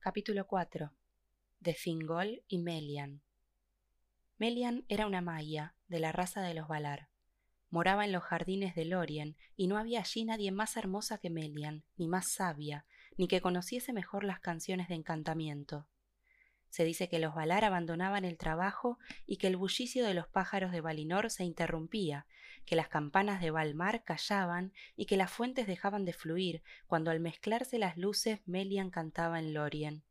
Capítulo 4 de Fingol y Melian Melian era una maya de la raza de los Valar. Moraba en los jardines de Lorien, y no había allí nadie más hermosa que Melian, ni más sabia, ni que conociese mejor las canciones de encantamiento. Se dice que los Valar abandonaban el trabajo y que el bullicio de los pájaros de Valinor se interrumpía, que las campanas de Valmar callaban y que las fuentes dejaban de fluir cuando al mezclarse las luces Melian cantaba en Lorien.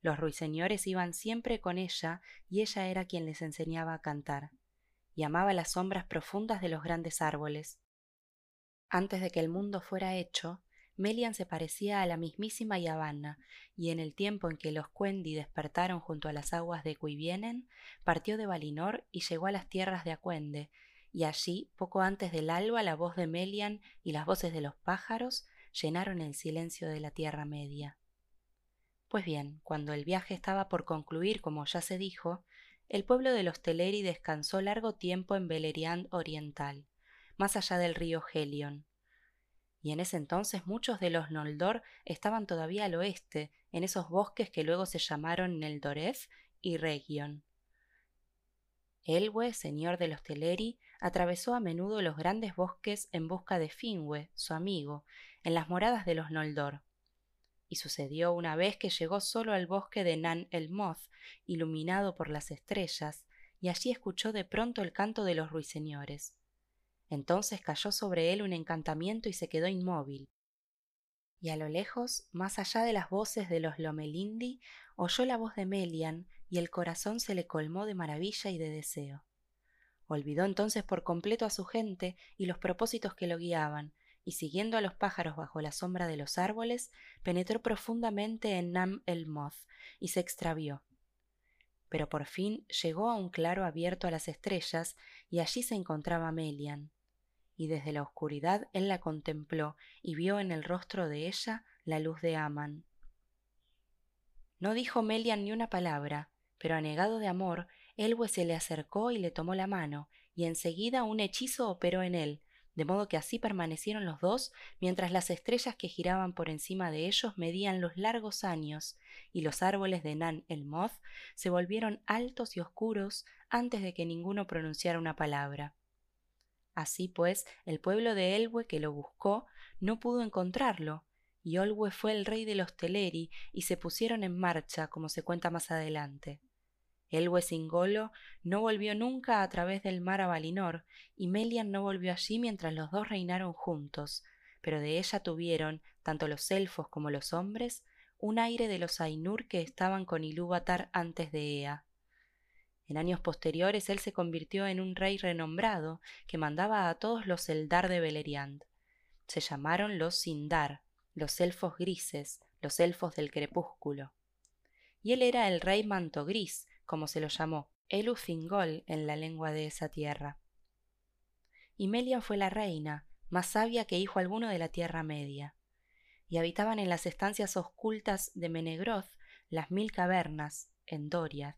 Los ruiseñores iban siempre con ella y ella era quien les enseñaba a cantar, y amaba las sombras profundas de los grandes árboles. Antes de que el mundo fuera hecho, Melian se parecía a la mismísima Yavanna, y en el tiempo en que los Cuendi despertaron junto a las aguas de Cuivienen, partió de Valinor y llegó a las tierras de Acuende, y allí, poco antes del alba, la voz de Melian y las voces de los pájaros llenaron el silencio de la Tierra Media. Pues bien, cuando el viaje estaba por concluir, como ya se dijo, el pueblo de los Teleri descansó largo tiempo en Beleriand Oriental, más allá del río Helion. Y en ese entonces muchos de los Noldor estaban todavía al oeste, en esos bosques que luego se llamaron Neldoreth y Region. Elwe, señor de los Teleri, atravesó a menudo los grandes bosques en busca de Finwe, su amigo, en las moradas de los Noldor y sucedió una vez que llegó solo al bosque de Nan el Moth, iluminado por las estrellas, y allí escuchó de pronto el canto de los ruiseñores. Entonces cayó sobre él un encantamiento y se quedó inmóvil. Y a lo lejos, más allá de las voces de los Lomelindi, oyó la voz de Melian y el corazón se le colmó de maravilla y de deseo. Olvidó entonces por completo a su gente y los propósitos que lo guiaban, y siguiendo a los pájaros bajo la sombra de los árboles, penetró profundamente en Nam el Moth y se extravió. Pero por fin llegó a un claro abierto a las estrellas y allí se encontraba Melian. Y desde la oscuridad él la contempló y vio en el rostro de ella la luz de Aman. No dijo Melian ni una palabra, pero anegado de amor, Elwe se le acercó y le tomó la mano, y enseguida un hechizo operó en él, de modo que así permanecieron los dos mientras las estrellas que giraban por encima de ellos medían los largos años, y los árboles de Nan el Moth se volvieron altos y oscuros antes de que ninguno pronunciara una palabra. Así pues, el pueblo de Elwe que lo buscó no pudo encontrarlo, y Olwe fue el rey de los Teleri y se pusieron en marcha, como se cuenta más adelante. El Huesingolo no volvió nunca a través del mar a Valinor, y Melian no volvió allí mientras los dos reinaron juntos, pero de ella tuvieron, tanto los elfos como los hombres, un aire de los Ainur que estaban con Ilúvatar antes de Ea. En años posteriores él se convirtió en un rey renombrado que mandaba a todos los Eldar de Beleriand. Se llamaron los Sindar, los elfos grises, los elfos del crepúsculo. Y él era el rey manto gris, como se lo llamó, Elufingol en la lengua de esa tierra. Y Melian fue la reina, más sabia que hijo alguno de la Tierra Media, y habitaban en las estancias oscultas de Menegroth las mil cavernas, en Doriath.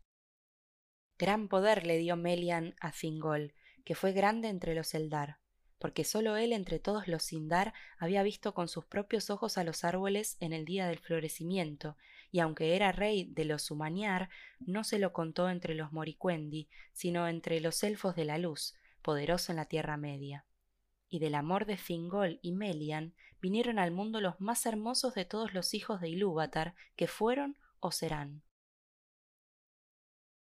Gran poder le dio Melian a Fingol, que fue grande entre los Eldar porque sólo él entre todos los Sindar había visto con sus propios ojos a los árboles en el día del florecimiento, y aunque era rey de los Humaniar, no se lo contó entre los Moricuendi, sino entre los elfos de la luz, poderoso en la Tierra Media. Y del amor de Fingol y Melian vinieron al mundo los más hermosos de todos los hijos de Ilúvatar, que fueron o serán.